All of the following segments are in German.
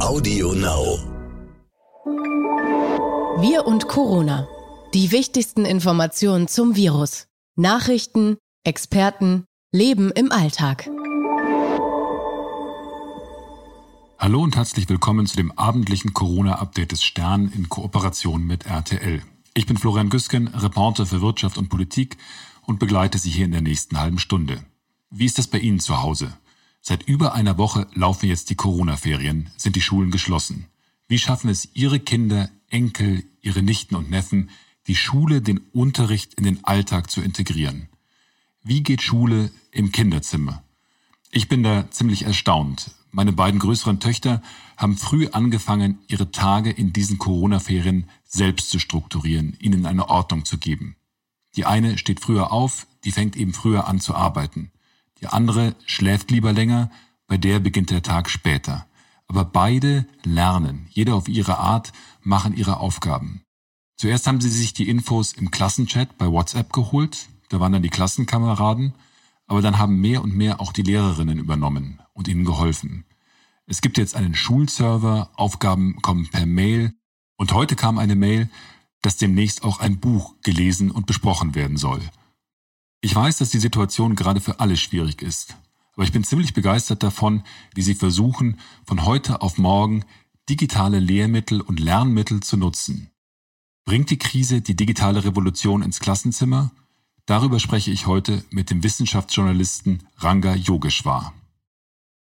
Audio Now. Wir und Corona. Die wichtigsten Informationen zum Virus. Nachrichten, Experten, Leben im Alltag. Hallo und herzlich willkommen zu dem abendlichen Corona-Update des Stern in Kooperation mit RTL. Ich bin Florian Güsken, Reporter für Wirtschaft und Politik und begleite Sie hier in der nächsten halben Stunde. Wie ist das bei Ihnen zu Hause? Seit über einer Woche laufen jetzt die Corona-Ferien, sind die Schulen geschlossen. Wie schaffen es Ihre Kinder, Enkel, Ihre Nichten und Neffen, die Schule, den Unterricht in den Alltag zu integrieren? Wie geht Schule im Kinderzimmer? Ich bin da ziemlich erstaunt. Meine beiden größeren Töchter haben früh angefangen, ihre Tage in diesen Corona-Ferien selbst zu strukturieren, ihnen eine Ordnung zu geben. Die eine steht früher auf, die fängt eben früher an zu arbeiten. Die andere schläft lieber länger, bei der beginnt der Tag später. Aber beide lernen, jeder auf ihre Art, machen ihre Aufgaben. Zuerst haben sie sich die Infos im Klassenchat bei WhatsApp geholt, da waren dann die Klassenkameraden, aber dann haben mehr und mehr auch die Lehrerinnen übernommen und ihnen geholfen. Es gibt jetzt einen Schulserver, Aufgaben kommen per Mail und heute kam eine Mail, dass demnächst auch ein Buch gelesen und besprochen werden soll. Ich weiß, dass die Situation gerade für alle schwierig ist, aber ich bin ziemlich begeistert davon, wie Sie versuchen, von heute auf morgen digitale Lehrmittel und Lernmittel zu nutzen. Bringt die Krise die digitale Revolution ins Klassenzimmer? Darüber spreche ich heute mit dem Wissenschaftsjournalisten Ranga Yogeshwar.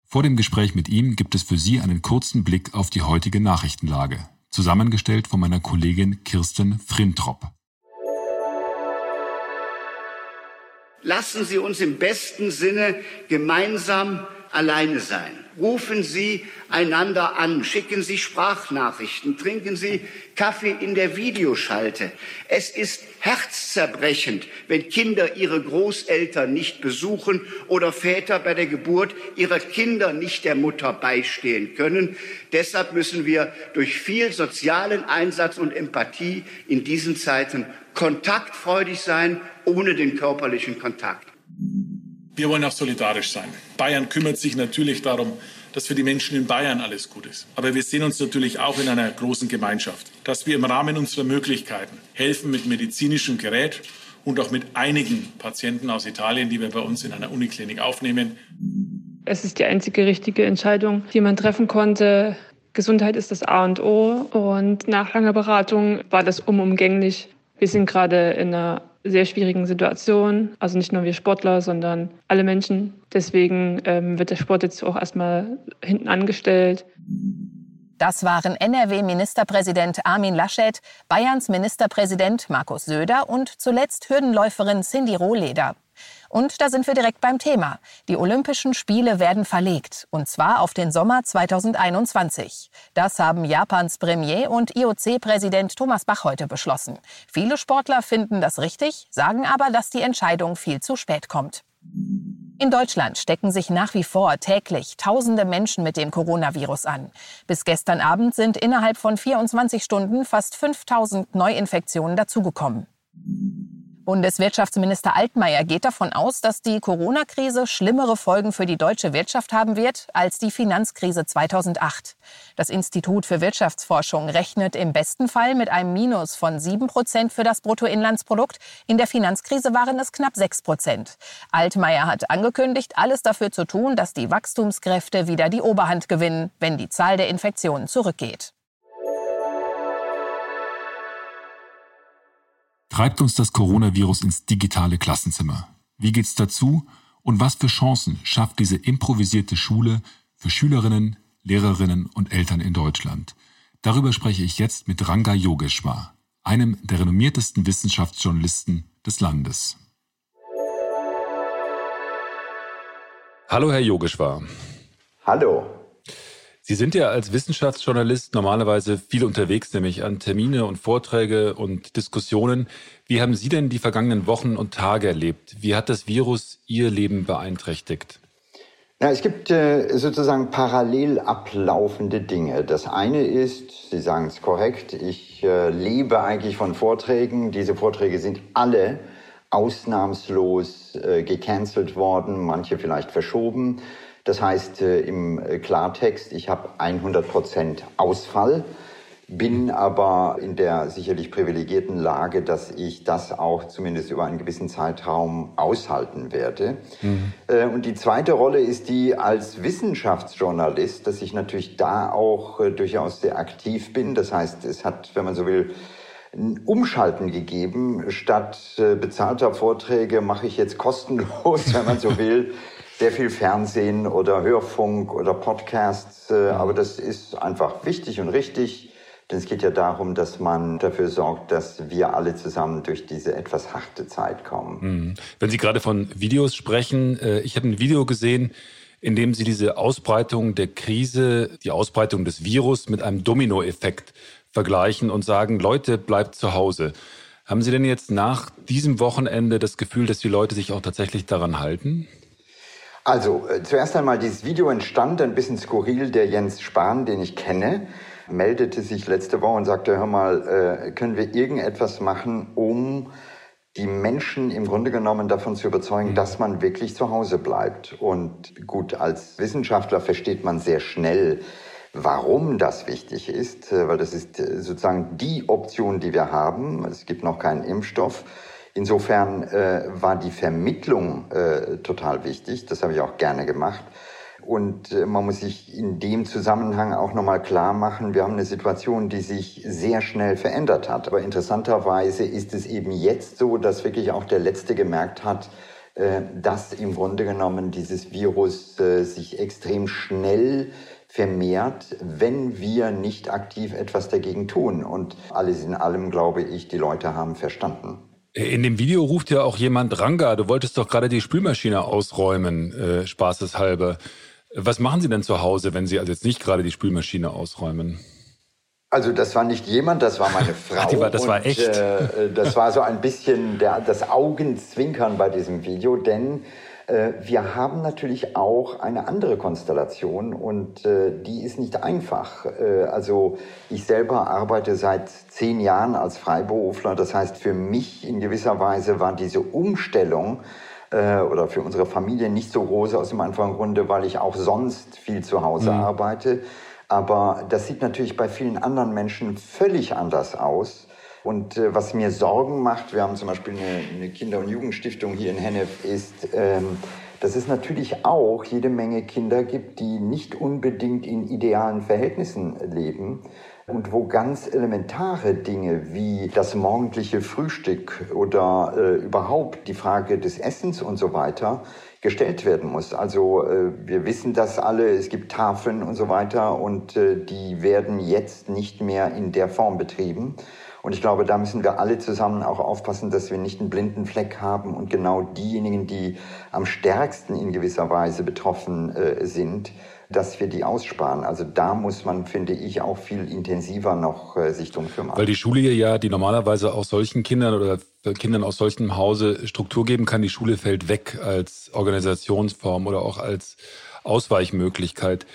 Vor dem Gespräch mit ihm gibt es für Sie einen kurzen Blick auf die heutige Nachrichtenlage, zusammengestellt von meiner Kollegin Kirsten Frintrop. Lassen Sie uns im besten Sinne gemeinsam alleine sein. Rufen Sie einander an, schicken Sie Sprachnachrichten, trinken Sie Kaffee in der Videoschalte. Es ist herzzerbrechend, wenn Kinder ihre Großeltern nicht besuchen oder Väter bei der Geburt ihrer Kinder nicht der Mutter beistehen können. Deshalb müssen wir durch viel sozialen Einsatz und Empathie in diesen Zeiten kontaktfreudig sein, ohne den körperlichen Kontakt. Wir wollen auch solidarisch sein. Bayern kümmert sich natürlich darum, dass für die Menschen in Bayern alles gut ist. Aber wir sehen uns natürlich auch in einer großen Gemeinschaft, dass wir im Rahmen unserer Möglichkeiten helfen mit medizinischem Gerät und auch mit einigen Patienten aus Italien, die wir bei uns in einer Uniklinik aufnehmen. Es ist die einzige richtige Entscheidung, die man treffen konnte. Gesundheit ist das A und O und nach langer Beratung war das unumgänglich. Wir sind gerade in einer sehr schwierigen Situation. Also nicht nur wir Sportler, sondern alle Menschen. Deswegen ähm, wird der Sport jetzt auch erstmal hinten angestellt. Das waren NRW-Ministerpräsident Armin Laschet, Bayerns Ministerpräsident Markus Söder und zuletzt Hürdenläuferin Cindy Rohleder. Und da sind wir direkt beim Thema. Die Olympischen Spiele werden verlegt, und zwar auf den Sommer 2021. Das haben Japans Premier und IOC-Präsident Thomas Bach heute beschlossen. Viele Sportler finden das richtig, sagen aber, dass die Entscheidung viel zu spät kommt. In Deutschland stecken sich nach wie vor täglich tausende Menschen mit dem Coronavirus an. Bis gestern Abend sind innerhalb von 24 Stunden fast 5000 Neuinfektionen dazugekommen. Bundeswirtschaftsminister Altmaier geht davon aus, dass die Corona-Krise schlimmere Folgen für die deutsche Wirtschaft haben wird als die Finanzkrise 2008. Das Institut für Wirtschaftsforschung rechnet im besten Fall mit einem Minus von 7 Prozent für das Bruttoinlandsprodukt. In der Finanzkrise waren es knapp 6 Prozent. Altmaier hat angekündigt, alles dafür zu tun, dass die Wachstumskräfte wieder die Oberhand gewinnen, wenn die Zahl der Infektionen zurückgeht. Treibt uns das Coronavirus ins digitale Klassenzimmer? Wie geht's dazu? Und was für Chancen schafft diese improvisierte Schule für Schülerinnen, Lehrerinnen und Eltern in Deutschland? Darüber spreche ich jetzt mit Ranga Yogeshwar, einem der renommiertesten Wissenschaftsjournalisten des Landes. Hallo, Herr Yogeshwar. Hallo. Sie sind ja als Wissenschaftsjournalist normalerweise viel unterwegs, nämlich an Termine und Vorträge und Diskussionen. Wie haben Sie denn die vergangenen Wochen und Tage erlebt? Wie hat das Virus Ihr Leben beeinträchtigt? Ja, es gibt äh, sozusagen parallel ablaufende Dinge. Das eine ist, Sie sagen es korrekt, ich äh, lebe eigentlich von Vorträgen. Diese Vorträge sind alle ausnahmslos äh, gecancelt worden, manche vielleicht verschoben. Das heißt äh, im Klartext, ich habe 100 Prozent Ausfall bin aber in der sicherlich privilegierten Lage, dass ich das auch zumindest über einen gewissen Zeitraum aushalten werde. Mhm. Äh, und die zweite Rolle ist die als Wissenschaftsjournalist, dass ich natürlich da auch äh, durchaus sehr aktiv bin. Das heißt, es hat, wenn man so will, ein Umschalten gegeben. Statt äh, bezahlter Vorträge mache ich jetzt kostenlos, wenn man so will, sehr viel Fernsehen oder Hörfunk oder Podcasts. Aber das ist einfach wichtig und richtig. Denn es geht ja darum, dass man dafür sorgt, dass wir alle zusammen durch diese etwas harte Zeit kommen. Mhm. Wenn Sie gerade von Videos sprechen, äh, ich habe ein Video gesehen, in dem Sie diese Ausbreitung der Krise, die Ausbreitung des Virus mit einem Dominoeffekt vergleichen und sagen, Leute, bleibt zu Hause. Haben Sie denn jetzt nach diesem Wochenende das Gefühl, dass die Leute sich auch tatsächlich daran halten? Also, äh, zuerst einmal, dieses Video entstand ein bisschen skurril, der Jens Spahn, den ich kenne, meldete sich letzte Woche und sagte, hör mal, äh, können wir irgendetwas machen, um die Menschen im Grunde genommen davon zu überzeugen, mhm. dass man wirklich zu Hause bleibt. Und gut, als Wissenschaftler versteht man sehr schnell, warum das wichtig ist, äh, weil das ist äh, sozusagen die Option, die wir haben. Es gibt noch keinen Impfstoff. Insofern äh, war die Vermittlung äh, total wichtig. Das habe ich auch gerne gemacht. Und äh, man muss sich in dem Zusammenhang auch nochmal klar machen, wir haben eine Situation, die sich sehr schnell verändert hat. Aber interessanterweise ist es eben jetzt so, dass wirklich auch der Letzte gemerkt hat, äh, dass im Grunde genommen dieses Virus äh, sich extrem schnell vermehrt, wenn wir nicht aktiv etwas dagegen tun. Und alles in allem, glaube ich, die Leute haben verstanden. In dem Video ruft ja auch jemand Ranga, du wolltest doch gerade die Spülmaschine ausräumen, äh, spaßeshalber. Was machen Sie denn zu Hause, wenn Sie also jetzt nicht gerade die Spülmaschine ausräumen? Also das war nicht jemand, das war meine Frau. Ach, war, das war echt. Äh, das war so ein bisschen der, das Augenzwinkern bei diesem Video, denn äh, wir haben natürlich auch eine andere Konstellation und äh, die ist nicht einfach. Äh, also ich selber arbeite seit zehn Jahren als Freiberufler. Das heißt, für mich in gewisser Weise war diese Umstellung äh, oder für unsere Familie nicht so groß aus dem einfachen Grunde, weil ich auch sonst viel zu Hause mhm. arbeite. Aber das sieht natürlich bei vielen anderen Menschen völlig anders aus. Und äh, was mir Sorgen macht, wir haben zum Beispiel eine, eine Kinder- und Jugendstiftung hier in Hennef, ist, ähm, dass es natürlich auch jede Menge Kinder gibt, die nicht unbedingt in idealen Verhältnissen leben und wo ganz elementare Dinge wie das morgendliche Frühstück oder äh, überhaupt die Frage des Essens und so weiter gestellt werden muss. Also äh, wir wissen das alle, es gibt Tafeln und so weiter und äh, die werden jetzt nicht mehr in der Form betrieben. Und ich glaube, da müssen wir alle zusammen auch aufpassen, dass wir nicht einen blinden Fleck haben und genau diejenigen, die am stärksten in gewisser Weise betroffen äh, sind, dass wir die aussparen. Also da muss man, finde ich, auch viel intensiver noch äh, sich drum kümmern. Weil die Schule ja, die normalerweise auch solchen Kindern oder Kindern aus solchem Hause Struktur geben kann, die Schule fällt weg als Organisationsform oder auch als Ausweichmöglichkeit.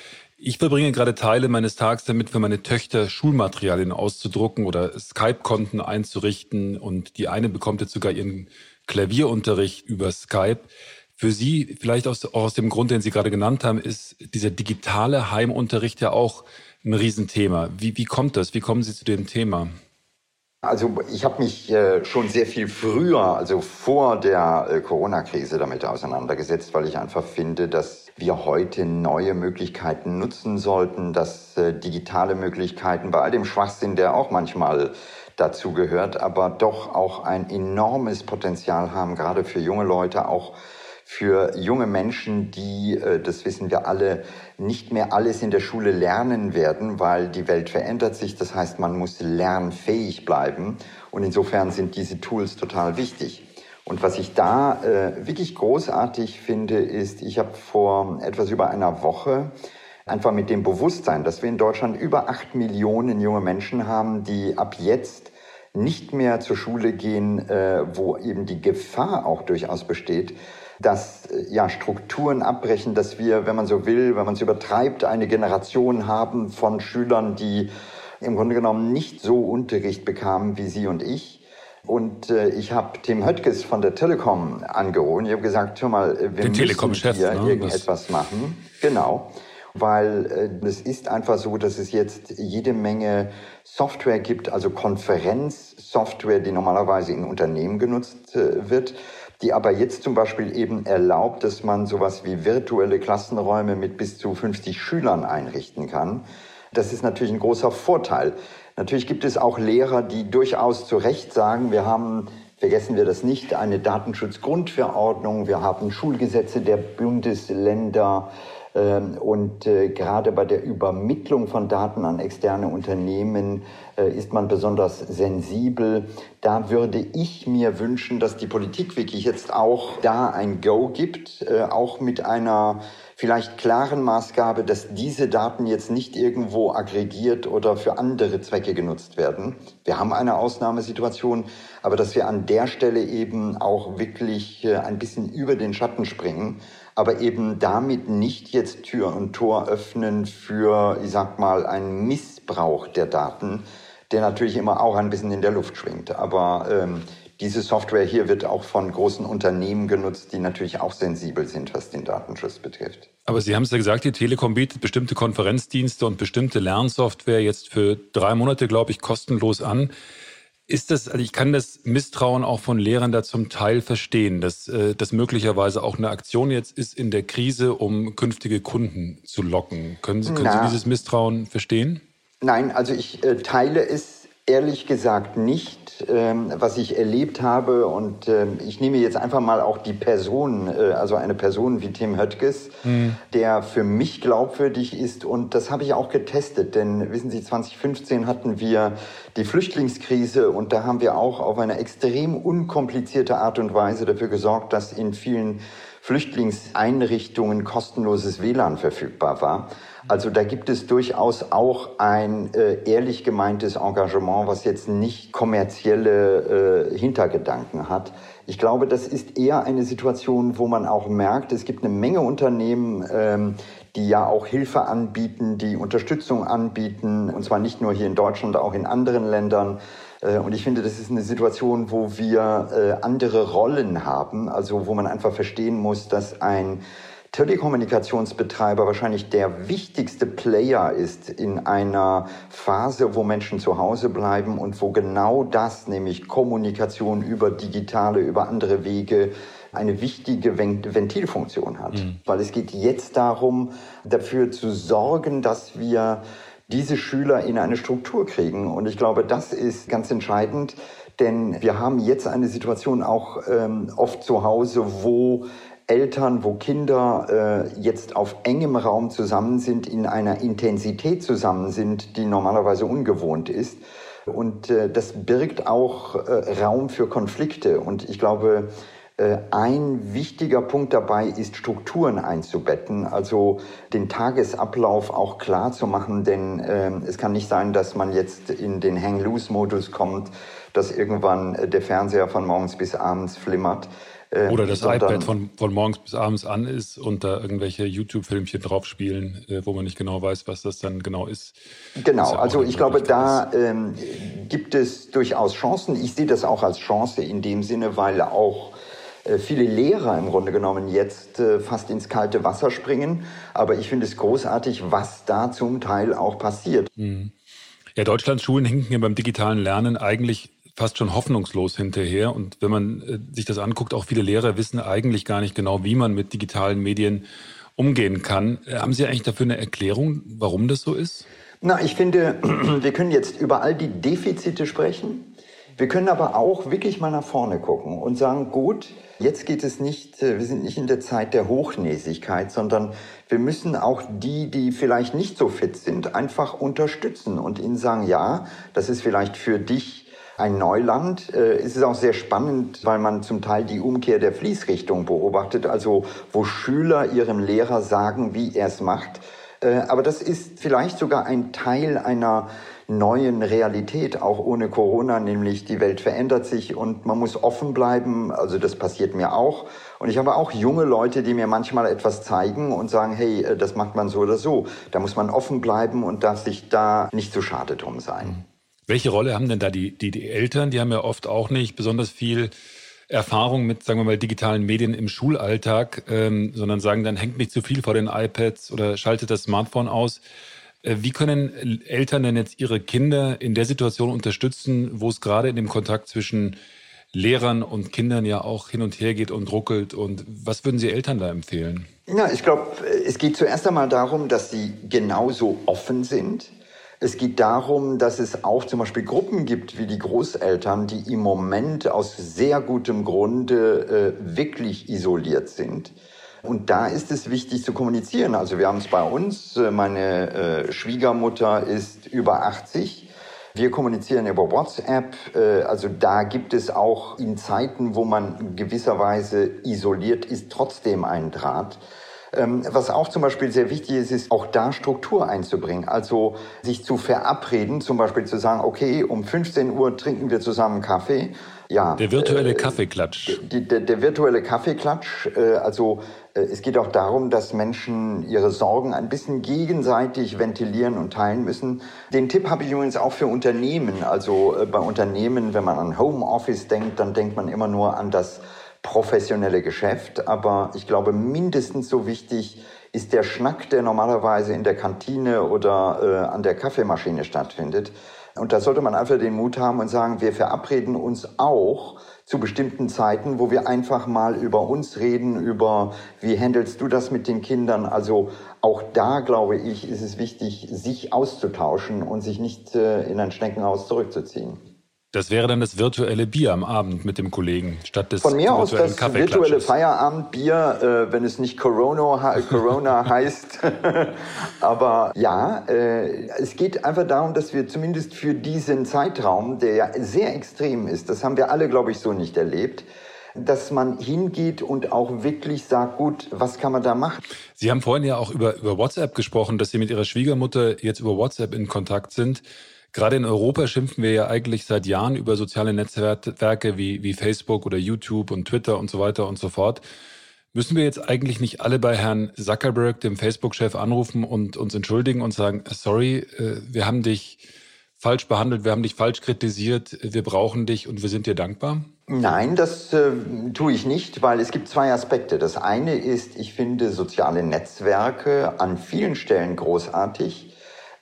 Ich verbringe gerade Teile meines Tages damit, für meine Töchter Schulmaterialien auszudrucken oder Skype-Konten einzurichten. Und die eine bekommt jetzt sogar ihren Klavierunterricht über Skype. Für Sie, vielleicht aus, auch aus dem Grund, den Sie gerade genannt haben, ist dieser digitale Heimunterricht ja auch ein Riesenthema. Wie, wie kommt das? Wie kommen Sie zu dem Thema? Also ich habe mich äh, schon sehr viel früher, also vor der äh, Corona-Krise damit auseinandergesetzt, weil ich einfach finde, dass wir heute neue Möglichkeiten nutzen sollten, dass äh, digitale Möglichkeiten bei all dem Schwachsinn, der auch manchmal dazu gehört, aber doch auch ein enormes Potenzial haben, gerade für junge Leute auch für junge Menschen, die, äh, das wissen wir alle, nicht mehr alles in der Schule lernen werden, weil die Welt verändert sich. Das heißt, man muss lernfähig bleiben. Und insofern sind diese Tools total wichtig. Und was ich da äh, wirklich großartig finde, ist, ich habe vor etwas über einer Woche einfach mit dem Bewusstsein, dass wir in Deutschland über acht Millionen junge Menschen haben, die ab jetzt nicht mehr zur Schule gehen, äh, wo eben die Gefahr auch durchaus besteht, dass äh, ja, Strukturen abbrechen, dass wir, wenn man so will, wenn man es übertreibt, eine Generation haben von Schülern, die im Grunde genommen nicht so Unterricht bekamen wie Sie und ich. Und äh, ich habe Tim Höttges von der Telekom angerufen. Ich habe gesagt, hör mal, wir Den müssen hier ne? irgendetwas machen. Genau. Weil äh, es ist einfach so, dass es jetzt jede Menge Software gibt, also Konferenzsoftware, die normalerweise in Unternehmen genutzt äh, wird, die aber jetzt zum Beispiel eben erlaubt, dass man sowas wie virtuelle Klassenräume mit bis zu 50 Schülern einrichten kann. Das ist natürlich ein großer Vorteil. Natürlich gibt es auch Lehrer, die durchaus zu Recht sagen, wir haben, vergessen wir das nicht, eine Datenschutzgrundverordnung, wir haben Schulgesetze der Bundesländer, und äh, gerade bei der Übermittlung von Daten an externe Unternehmen äh, ist man besonders sensibel. Da würde ich mir wünschen, dass die Politik wirklich jetzt auch da ein Go gibt, äh, auch mit einer vielleicht klaren Maßgabe, dass diese Daten jetzt nicht irgendwo aggregiert oder für andere Zwecke genutzt werden. Wir haben eine Ausnahmesituation, aber dass wir an der Stelle eben auch wirklich ein bisschen über den Schatten springen aber eben damit nicht jetzt Tür und Tor öffnen für, ich sag mal, einen Missbrauch der Daten, der natürlich immer auch ein bisschen in der Luft schwingt. Aber ähm, diese Software hier wird auch von großen Unternehmen genutzt, die natürlich auch sensibel sind, was den Datenschutz betrifft. Aber Sie haben es ja gesagt, die Telekom bietet bestimmte Konferenzdienste und bestimmte Lernsoftware jetzt für drei Monate, glaube ich, kostenlos an. Ist das, also ich kann das Misstrauen auch von Lehrern da zum Teil verstehen, dass äh, das möglicherweise auch eine Aktion jetzt ist in der Krise, um künftige Kunden zu locken. Können Sie, können Sie dieses Misstrauen verstehen? Nein, also ich äh, teile es ehrlich gesagt nicht, ähm, was ich erlebt habe. Und ähm, ich nehme jetzt einfach mal auch die Person, äh, also eine Person wie Tim Höttges, mhm. der für mich glaubwürdig ist. Und das habe ich auch getestet. Denn wissen Sie, 2015 hatten wir die Flüchtlingskrise und da haben wir auch auf eine extrem unkomplizierte Art und Weise dafür gesorgt, dass in vielen Flüchtlingseinrichtungen kostenloses WLAN verfügbar war. Also da gibt es durchaus auch ein äh, ehrlich gemeintes Engagement, was jetzt nicht kommerzielle äh, Hintergedanken hat. Ich glaube, das ist eher eine Situation, wo man auch merkt, es gibt eine Menge Unternehmen, ähm, die ja auch Hilfe anbieten, die Unterstützung anbieten, und zwar nicht nur hier in Deutschland, auch in anderen Ländern. Äh, und ich finde, das ist eine Situation, wo wir äh, andere Rollen haben, also wo man einfach verstehen muss, dass ein Telekommunikationsbetreiber wahrscheinlich der wichtigste Player ist in einer Phase, wo Menschen zu Hause bleiben und wo genau das, nämlich Kommunikation über digitale, über andere Wege, eine wichtige Ventilfunktion hat. Mhm. Weil es geht jetzt darum, dafür zu sorgen, dass wir diese Schüler in eine Struktur kriegen. Und ich glaube, das ist ganz entscheidend, denn wir haben jetzt eine Situation auch ähm, oft zu Hause, wo Eltern, wo Kinder äh, jetzt auf engem Raum zusammen sind, in einer Intensität zusammen sind, die normalerweise ungewohnt ist. Und äh, das birgt auch äh, Raum für Konflikte. Und ich glaube, äh, ein wichtiger Punkt dabei ist, Strukturen einzubetten, also den Tagesablauf auch klar zu machen, denn äh, es kann nicht sein, dass man jetzt in den Hang-Loose-Modus kommt, dass irgendwann äh, der Fernseher von morgens bis abends flimmert. Äh, Oder das iPad von, von morgens bis abends an ist und da irgendwelche YouTube-Filmchen drauf spielen, äh, wo man nicht genau weiß, was das dann genau ist. Genau, ja also ich glaube, da ähm, gibt es durchaus Chancen. Ich sehe das auch als Chance in dem Sinne, weil auch äh, viele Lehrer im Grunde genommen jetzt äh, fast ins kalte Wasser springen. Aber ich finde es großartig, was da zum Teil auch passiert. Mhm. Ja, Deutschlands Schulen hinken ja beim digitalen Lernen eigentlich fast schon hoffnungslos hinterher. Und wenn man äh, sich das anguckt, auch viele Lehrer wissen eigentlich gar nicht genau, wie man mit digitalen Medien umgehen kann. Haben Sie eigentlich dafür eine Erklärung, warum das so ist? Na, ich finde, wir können jetzt über all die Defizite sprechen. Wir können aber auch wirklich mal nach vorne gucken und sagen, gut, jetzt geht es nicht, äh, wir sind nicht in der Zeit der Hochnäsigkeit, sondern wir müssen auch die, die vielleicht nicht so fit sind, einfach unterstützen und ihnen sagen, ja, das ist vielleicht für dich ein Neuland. Äh, es ist auch sehr spannend, weil man zum Teil die Umkehr der Fließrichtung beobachtet, also wo Schüler ihrem Lehrer sagen, wie er es macht. Äh, aber das ist vielleicht sogar ein Teil einer neuen Realität, auch ohne Corona, nämlich die Welt verändert sich und man muss offen bleiben. Also das passiert mir auch. Und ich habe auch junge Leute, die mir manchmal etwas zeigen und sagen, hey, äh, das macht man so oder so. Da muss man offen bleiben und darf sich da nicht zu schade drum sein. Welche Rolle haben denn da die, die, die Eltern? Die haben ja oft auch nicht besonders viel Erfahrung mit, sagen wir mal, digitalen Medien im Schulalltag, ähm, sondern sagen dann, hängt mich zu viel vor den iPads oder schaltet das Smartphone aus. Äh, wie können Eltern denn jetzt ihre Kinder in der Situation unterstützen, wo es gerade in dem Kontakt zwischen Lehrern und Kindern ja auch hin und her geht und ruckelt? Und was würden Sie Eltern da empfehlen? Ja, ich glaube, es geht zuerst einmal darum, dass sie genauso offen sind es geht darum, dass es auch zum Beispiel Gruppen gibt wie die Großeltern, die im Moment aus sehr gutem Grunde äh, wirklich isoliert sind. Und da ist es wichtig zu kommunizieren. Also wir haben es bei uns, äh, meine äh, Schwiegermutter ist über 80. Wir kommunizieren über WhatsApp. Äh, also da gibt es auch in Zeiten, wo man gewisserweise isoliert ist, trotzdem einen Draht. Ähm, was auch zum Beispiel sehr wichtig ist, ist auch da Struktur einzubringen. Also sich zu verabreden, zum Beispiel zu sagen, okay, um 15 Uhr trinken wir zusammen Kaffee. Ja, der virtuelle äh, Kaffeeklatsch. Der, der, der, virtuelle Kaffeeklatsch. Äh, also äh, es geht auch darum, dass Menschen ihre Sorgen ein bisschen gegenseitig ventilieren und teilen müssen. Den Tipp habe ich übrigens auch für Unternehmen. Also bei Unternehmen, wenn man an Homeoffice denkt, dann denkt man immer nur an das professionelle Geschäft, aber ich glaube, mindestens so wichtig ist der Schnack, der normalerweise in der Kantine oder äh, an der Kaffeemaschine stattfindet. Und da sollte man einfach den Mut haben und sagen, wir verabreden uns auch zu bestimmten Zeiten, wo wir einfach mal über uns reden, über wie handelst du das mit den Kindern. Also auch da, glaube ich, ist es wichtig, sich auszutauschen und sich nicht äh, in ein Schneckenhaus zurückzuziehen. Das wäre dann das virtuelle Bier am Abend mit dem Kollegen statt des Von mir aus das virtuelle Feierabendbier, äh, wenn es nicht Corona, Corona heißt. Aber ja, äh, es geht einfach darum, dass wir zumindest für diesen Zeitraum, der ja sehr extrem ist, das haben wir alle, glaube ich, so nicht erlebt, dass man hingeht und auch wirklich sagt, gut, was kann man da machen? Sie haben vorhin ja auch über, über WhatsApp gesprochen, dass Sie mit Ihrer Schwiegermutter jetzt über WhatsApp in Kontakt sind. Gerade in Europa schimpfen wir ja eigentlich seit Jahren über soziale Netzwerke wie, wie Facebook oder YouTube und Twitter und so weiter und so fort. Müssen wir jetzt eigentlich nicht alle bei Herrn Zuckerberg, dem Facebook-Chef, anrufen und uns entschuldigen und sagen, sorry, äh, wir haben dich falsch behandelt, wir haben dich falsch kritisiert, wir brauchen dich und wir sind dir dankbar? Nein, das äh, tue ich nicht, weil es gibt zwei Aspekte. Das eine ist, ich finde soziale Netzwerke an vielen Stellen großartig.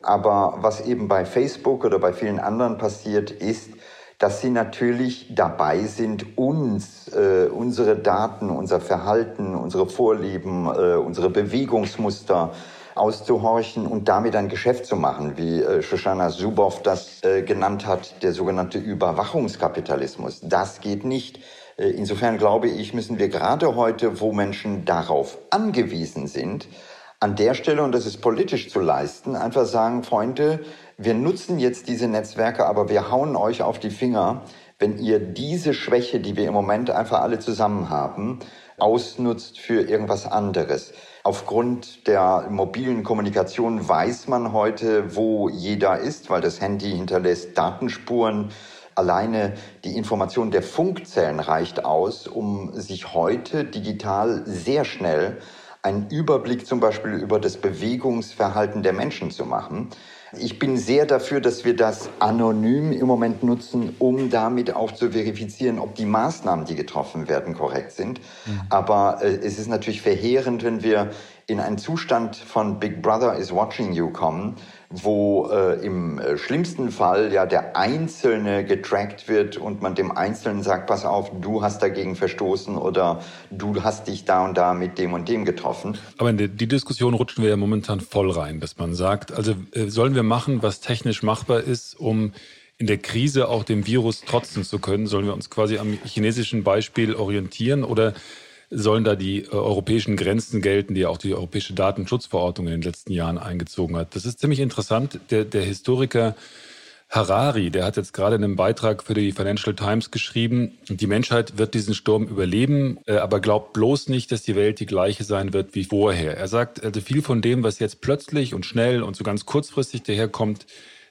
Aber was eben bei Facebook oder bei vielen anderen passiert, ist, dass sie natürlich dabei sind, uns, äh, unsere Daten, unser Verhalten, unsere Vorlieben, äh, unsere Bewegungsmuster auszuhorchen und damit ein Geschäft zu machen, wie äh, Shoshana Zuboff das äh, genannt hat, der sogenannte Überwachungskapitalismus. Das geht nicht. Äh, insofern glaube ich, müssen wir gerade heute, wo Menschen darauf angewiesen sind, an der Stelle, und das ist politisch zu leisten, einfach sagen, Freunde, wir nutzen jetzt diese Netzwerke, aber wir hauen euch auf die Finger, wenn ihr diese Schwäche, die wir im Moment einfach alle zusammen haben, ausnutzt für irgendwas anderes. Aufgrund der mobilen Kommunikation weiß man heute, wo jeder ist, weil das Handy hinterlässt Datenspuren. Alleine die Information der Funkzellen reicht aus, um sich heute digital sehr schnell einen Überblick zum Beispiel über das Bewegungsverhalten der Menschen zu machen. Ich bin sehr dafür, dass wir das anonym im Moment nutzen, um damit auch zu verifizieren, ob die Maßnahmen, die getroffen werden, korrekt sind. Mhm. Aber äh, es ist natürlich verheerend, wenn wir in einen Zustand von Big Brother is watching you kommen, wo äh, im äh, schlimmsten Fall ja der Einzelne getrackt wird und man dem Einzelnen sagt, pass auf, du hast dagegen verstoßen oder du hast dich da und da mit dem und dem getroffen. Aber in die Diskussion rutschen wir ja momentan voll rein, dass man sagt, also äh, sollen wir machen, was technisch machbar ist, um in der Krise auch dem Virus trotzen zu können? Sollen wir uns quasi am chinesischen Beispiel orientieren oder sollen da die äh, europäischen Grenzen gelten, die auch die Europäische Datenschutzverordnung in den letzten Jahren eingezogen hat. Das ist ziemlich interessant. Der, der Historiker Harari, der hat jetzt gerade in einem Beitrag für die Financial Times geschrieben, die Menschheit wird diesen Sturm überleben, äh, aber glaubt bloß nicht, dass die Welt die gleiche sein wird wie vorher. Er sagt, also viel von dem, was jetzt plötzlich und schnell und so ganz kurzfristig daherkommt,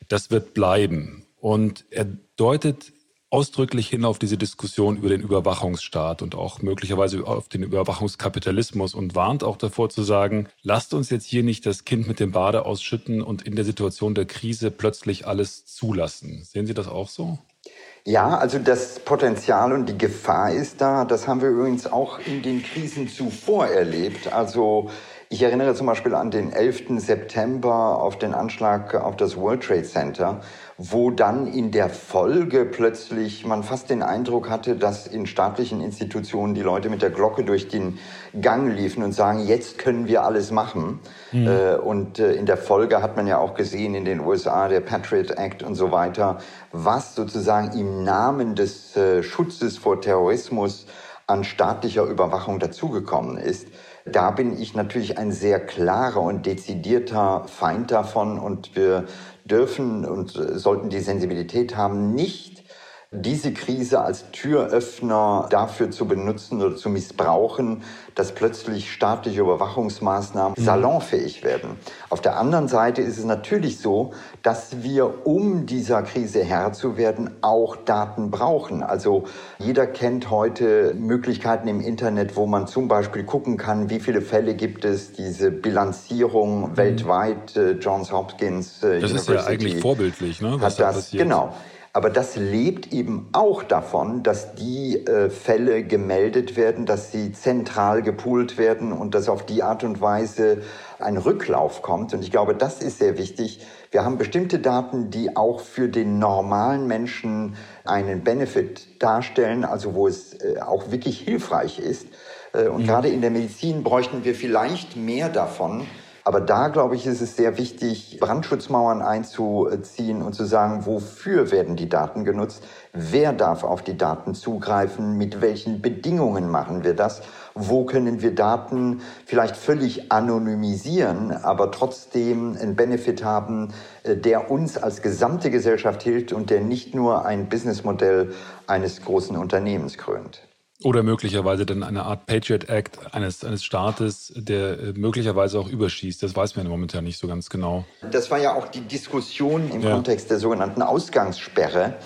das wird bleiben. Und er deutet ausdrücklich hin auf diese Diskussion über den Überwachungsstaat und auch möglicherweise auf den Überwachungskapitalismus und warnt auch davor zu sagen, lasst uns jetzt hier nicht das Kind mit dem Bade ausschütten und in der Situation der Krise plötzlich alles zulassen. Sehen Sie das auch so? Ja, also das Potenzial und die Gefahr ist da. Das haben wir übrigens auch in den Krisen zuvor erlebt. Also ich erinnere zum Beispiel an den 11. September auf den Anschlag auf das World Trade Center, wo dann in der Folge plötzlich man fast den Eindruck hatte, dass in staatlichen Institutionen die Leute mit der Glocke durch den Gang liefen und sagen, jetzt können wir alles machen. Mhm. Und äh, in der Folge hat man ja auch gesehen in den USA, der Patriot Act und so weiter, was sozusagen im Namen des äh, Schutzes vor Terrorismus an staatlicher Überwachung dazugekommen ist. Da bin ich natürlich ein sehr klarer und dezidierter Feind davon und wir dürfen und sollten die Sensibilität haben, nicht diese Krise als Türöffner dafür zu benutzen oder zu missbrauchen, dass plötzlich staatliche Überwachungsmaßnahmen mhm. salonfähig werden. Auf der anderen Seite ist es natürlich so, dass wir, um dieser Krise Herr zu werden, auch Daten brauchen. Also jeder kennt heute Möglichkeiten im Internet, wo man zum Beispiel gucken kann, wie viele Fälle gibt es, diese Bilanzierung mhm. weltweit, äh, Johns Hopkins äh, das University. Das ist ja eigentlich vorbildlich, ne? Was hat das, passiert. genau. Aber das lebt eben auch davon, dass die äh, Fälle gemeldet werden, dass sie zentral gepoolt werden und dass auf die Art und Weise ein Rücklauf kommt. Und ich glaube, das ist sehr wichtig. Wir haben bestimmte Daten, die auch für den normalen Menschen einen Benefit darstellen, also wo es äh, auch wirklich hilfreich ist. Äh, und mhm. gerade in der Medizin bräuchten wir vielleicht mehr davon, aber da, glaube ich, ist es sehr wichtig, Brandschutzmauern einzuziehen und zu sagen, wofür werden die Daten genutzt? Wer darf auf die Daten zugreifen? Mit welchen Bedingungen machen wir das? Wo können wir Daten vielleicht völlig anonymisieren, aber trotzdem einen Benefit haben, äh, der uns als gesamte Gesellschaft hilft und der nicht nur ein Businessmodell eines großen Unternehmens krönt? Oder möglicherweise dann eine Art Patriot Act eines, eines Staates, der äh, möglicherweise auch überschießt. Das weiß man momentan nicht so ganz genau. Das war ja auch die Diskussion im ja. Kontext der sogenannten Ausgangssperre.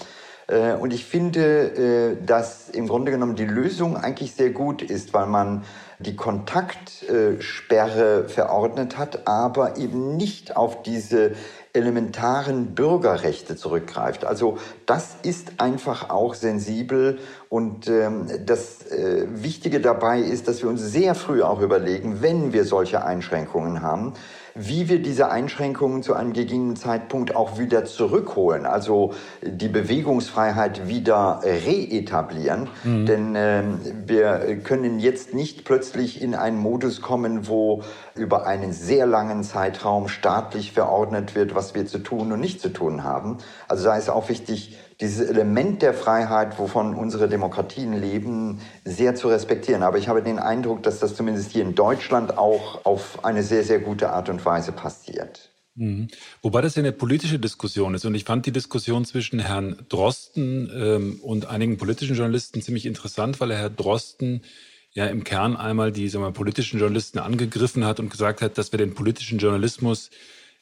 Äh, und ich finde, äh, dass im Grunde genommen die Lösung eigentlich sehr gut ist, weil man die Kontaktsperre verordnet hat, aber eben nicht auf diese elementaren Bürgerrechte zurückgreift. Also das ist einfach auch sensibel und ähm, das äh, Wichtige dabei ist, dass wir uns sehr früh auch überlegen, wenn wir solche Einschränkungen haben, wie wir diese Einschränkungen zu einem gegebenen Zeitpunkt auch wieder zurückholen, also die Bewegungsfreiheit wieder reetablieren. Mhm. Denn äh, wir können jetzt nicht plötzlich in einen Modus kommen, wo über einen sehr langen Zeitraum staatlich verordnet wird, was wir zu tun und nicht zu tun haben. Also da ist auch wichtig, dieses Element der Freiheit, wovon unsere Demokratien leben, sehr zu respektieren. Aber ich habe den Eindruck, dass das zumindest hier in Deutschland auch auf eine sehr, sehr gute Art und Weise passiert. Mhm. Wobei das ja eine politische Diskussion ist. Und ich fand die Diskussion zwischen Herrn Drosten ähm, und einigen politischen Journalisten ziemlich interessant, weil Herr Drosten ja im Kern einmal die sagen wir, politischen Journalisten angegriffen hat und gesagt hat, dass wir den politischen Journalismus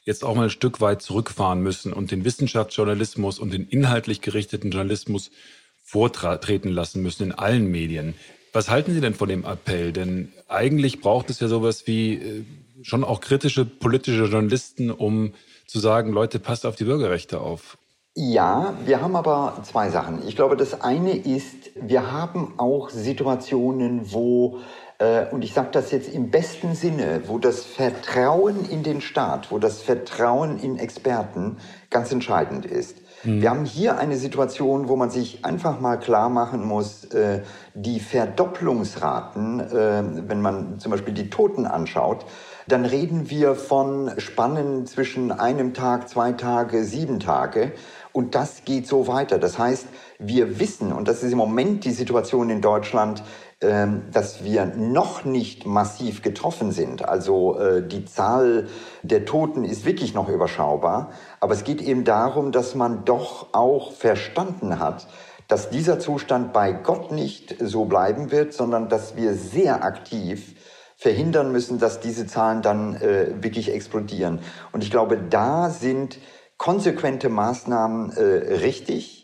jetzt auch mal ein Stück weit zurückfahren müssen und den Wissenschaftsjournalismus und den inhaltlich gerichteten Journalismus vortreten lassen müssen in allen Medien. Was halten Sie denn von dem Appell? Denn eigentlich braucht es ja sowas wie äh, schon auch kritische politische Journalisten, um zu sagen, Leute, passt auf die Bürgerrechte auf. Ja, wir haben aber zwei Sachen. Ich glaube, das eine ist, wir haben auch Situationen, wo und ich sage das jetzt im besten Sinne, wo das Vertrauen in den Staat, wo das Vertrauen in Experten ganz entscheidend ist. Mhm. Wir haben hier eine Situation, wo man sich einfach mal klar machen muss, äh, die Verdopplungsraten, äh, wenn man zum Beispiel die Toten anschaut, dann reden wir von Spannen zwischen einem Tag, zwei Tage, sieben Tage. Und das geht so weiter. Das heißt, wir wissen, und das ist im Moment die Situation in Deutschland, ähm, dass wir noch nicht massiv getroffen sind. Also äh, die Zahl der Toten ist wirklich noch überschaubar. Aber es geht eben darum, dass man doch auch verstanden hat, dass dieser Zustand bei Gott nicht so bleiben wird, sondern dass wir sehr aktiv verhindern müssen, dass diese Zahlen dann äh, wirklich explodieren. Und ich glaube, da sind konsequente Maßnahmen äh, richtig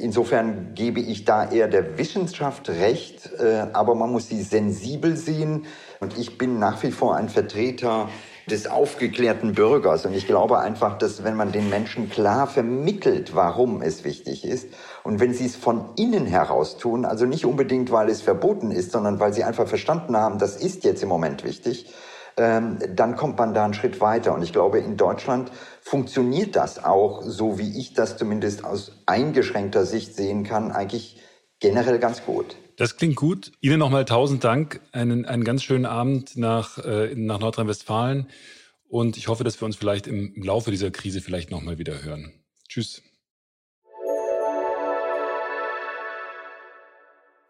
Insofern gebe ich da eher der Wissenschaft recht, äh, aber man muss sie sensibel sehen. Und ich bin nach wie vor ein Vertreter des aufgeklärten Bürgers. Und ich glaube einfach, dass wenn man den Menschen klar vermittelt, warum es wichtig ist, und wenn sie es von innen heraus tun, also nicht unbedingt, weil es verboten ist, sondern weil sie einfach verstanden haben, das ist jetzt im Moment wichtig, dann kommt man da einen Schritt weiter. Und ich glaube, in Deutschland funktioniert das auch, so wie ich das zumindest aus eingeschränkter Sicht sehen kann, eigentlich generell ganz gut. Das klingt gut. Ihnen nochmal tausend Dank. Einen, einen ganz schönen Abend nach, äh, nach Nordrhein-Westfalen. Und ich hoffe, dass wir uns vielleicht im, im Laufe dieser Krise vielleicht nochmal wieder hören. Tschüss.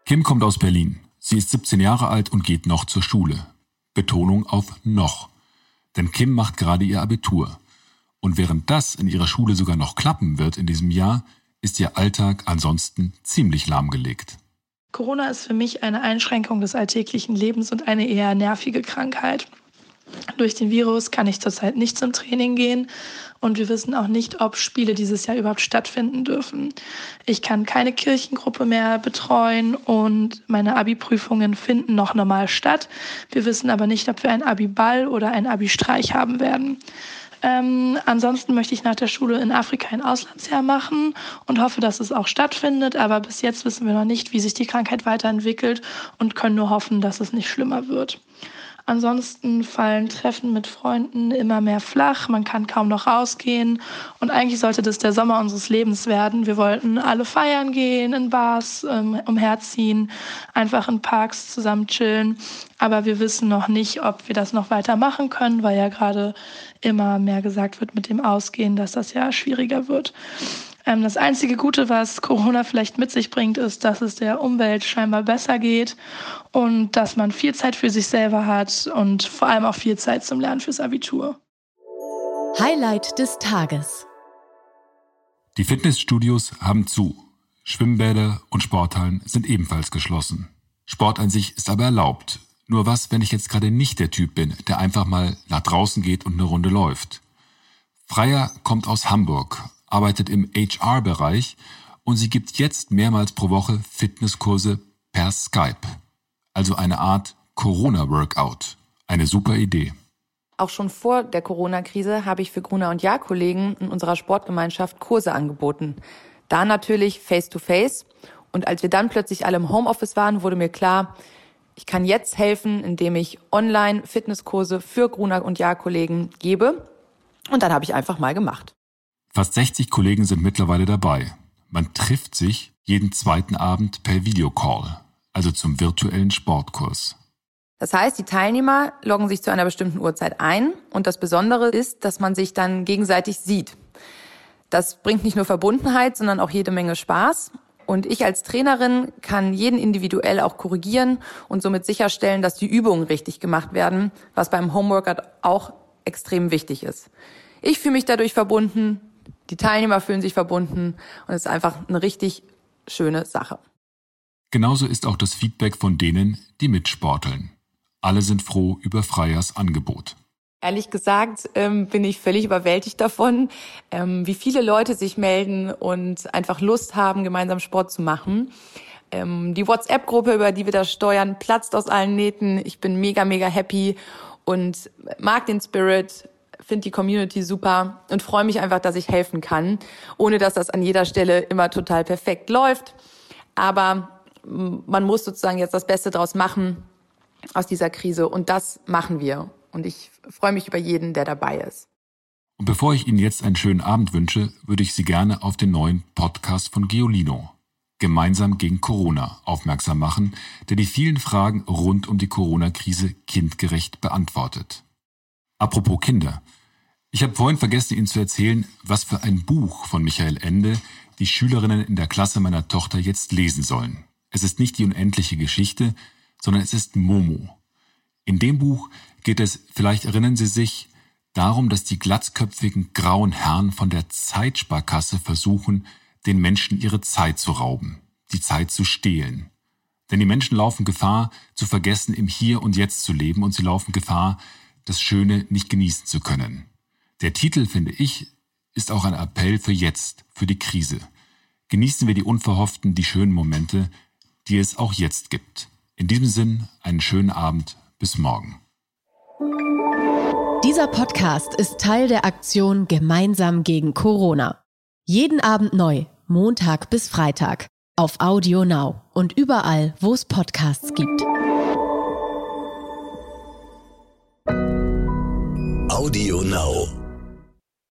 Kim kommt aus Berlin. Sie ist 17 Jahre alt und geht noch zur Schule. Betonung auf noch. Denn Kim macht gerade ihr Abitur. Und während das in ihrer Schule sogar noch klappen wird in diesem Jahr, ist ihr Alltag ansonsten ziemlich lahmgelegt. Corona ist für mich eine Einschränkung des alltäglichen Lebens und eine eher nervige Krankheit. Durch den Virus kann ich zurzeit nicht zum Training gehen und wir wissen auch nicht, ob Spiele dieses Jahr überhaupt stattfinden dürfen. Ich kann keine Kirchengruppe mehr betreuen und meine Abi-Prüfungen finden noch normal statt. Wir wissen aber nicht, ob wir ein Abi-Ball oder ein Abi-Streich haben werden. Ähm, ansonsten möchte ich nach der Schule in Afrika ein Auslandsjahr machen und hoffe, dass es auch stattfindet. Aber bis jetzt wissen wir noch nicht, wie sich die Krankheit weiterentwickelt und können nur hoffen, dass es nicht schlimmer wird. Ansonsten fallen Treffen mit Freunden immer mehr flach. Man kann kaum noch rausgehen. Und eigentlich sollte das der Sommer unseres Lebens werden. Wir wollten alle feiern gehen, in Bars ähm, umherziehen, einfach in Parks zusammen chillen. Aber wir wissen noch nicht, ob wir das noch weiter machen können, weil ja gerade immer mehr gesagt wird mit dem Ausgehen, dass das ja schwieriger wird. Ähm, das einzige Gute, was Corona vielleicht mit sich bringt, ist, dass es der Umwelt scheinbar besser geht und dass man viel Zeit für sich selber hat und vor allem auch viel Zeit zum Lernen fürs Abitur. Highlight des Tages. Die Fitnessstudios haben zu. Schwimmbäder und Sporthallen sind ebenfalls geschlossen. Sport an sich ist aber erlaubt. Nur was, wenn ich jetzt gerade nicht der Typ bin, der einfach mal nach draußen geht und eine Runde läuft? Freier kommt aus Hamburg arbeitet im HR-Bereich und sie gibt jetzt mehrmals pro Woche Fitnesskurse per Skype. Also eine Art Corona-Workout. Eine super Idee. Auch schon vor der Corona-Krise habe ich für Gruner und Jahr-Kollegen in unserer Sportgemeinschaft Kurse angeboten. Da natürlich face-to-face. -face. Und als wir dann plötzlich alle im Homeoffice waren, wurde mir klar, ich kann jetzt helfen, indem ich online Fitnesskurse für Gruner und Jahr-Kollegen gebe. Und dann habe ich einfach mal gemacht. Fast 60 Kollegen sind mittlerweile dabei. Man trifft sich jeden zweiten Abend per Videocall, also zum virtuellen Sportkurs. Das heißt, die Teilnehmer loggen sich zu einer bestimmten Uhrzeit ein und das Besondere ist, dass man sich dann gegenseitig sieht. Das bringt nicht nur Verbundenheit, sondern auch jede Menge Spaß. Und ich als Trainerin kann jeden individuell auch korrigieren und somit sicherstellen, dass die Übungen richtig gemacht werden, was beim Homeworkout auch extrem wichtig ist. Ich fühle mich dadurch verbunden, die Teilnehmer fühlen sich verbunden und es ist einfach eine richtig schöne Sache. Genauso ist auch das Feedback von denen, die mitsporteln. Alle sind froh über Freiers Angebot. Ehrlich gesagt ähm, bin ich völlig überwältigt davon, ähm, wie viele Leute sich melden und einfach Lust haben, gemeinsam Sport zu machen. Ähm, die WhatsApp-Gruppe, über die wir das steuern, platzt aus allen Nähten. Ich bin mega, mega happy und mag den Spirit, finde die Community super und freue mich einfach, dass ich helfen kann, ohne dass das an jeder Stelle immer total perfekt läuft. Aber man muss sozusagen jetzt das Beste draus machen aus dieser Krise und das machen wir. Und ich freue mich über jeden, der dabei ist. Und bevor ich Ihnen jetzt einen schönen Abend wünsche, würde ich Sie gerne auf den neuen Podcast von Geolino gemeinsam gegen Corona aufmerksam machen, der die vielen Fragen rund um die Corona-Krise kindgerecht beantwortet. Apropos Kinder. Ich habe vorhin vergessen, Ihnen zu erzählen, was für ein Buch von Michael Ende die Schülerinnen in der Klasse meiner Tochter jetzt lesen sollen. Es ist nicht die unendliche Geschichte, sondern es ist Momo. In dem Buch geht es, vielleicht erinnern Sie sich, darum, dass die glatzköpfigen grauen Herren von der Zeitsparkasse versuchen, den Menschen ihre Zeit zu rauben, die Zeit zu stehlen. Denn die Menschen laufen Gefahr, zu vergessen, im Hier und Jetzt zu leben, und sie laufen Gefahr, das Schöne nicht genießen zu können. Der Titel, finde ich, ist auch ein Appell für jetzt, für die Krise. Genießen wir die unverhofften, die schönen Momente, die es auch jetzt gibt. In diesem Sinn, einen schönen Abend. Bis morgen. Dieser Podcast ist Teil der Aktion Gemeinsam gegen Corona. Jeden Abend neu, Montag bis Freitag, auf Audio Now und überall, wo es Podcasts gibt. Audio Now.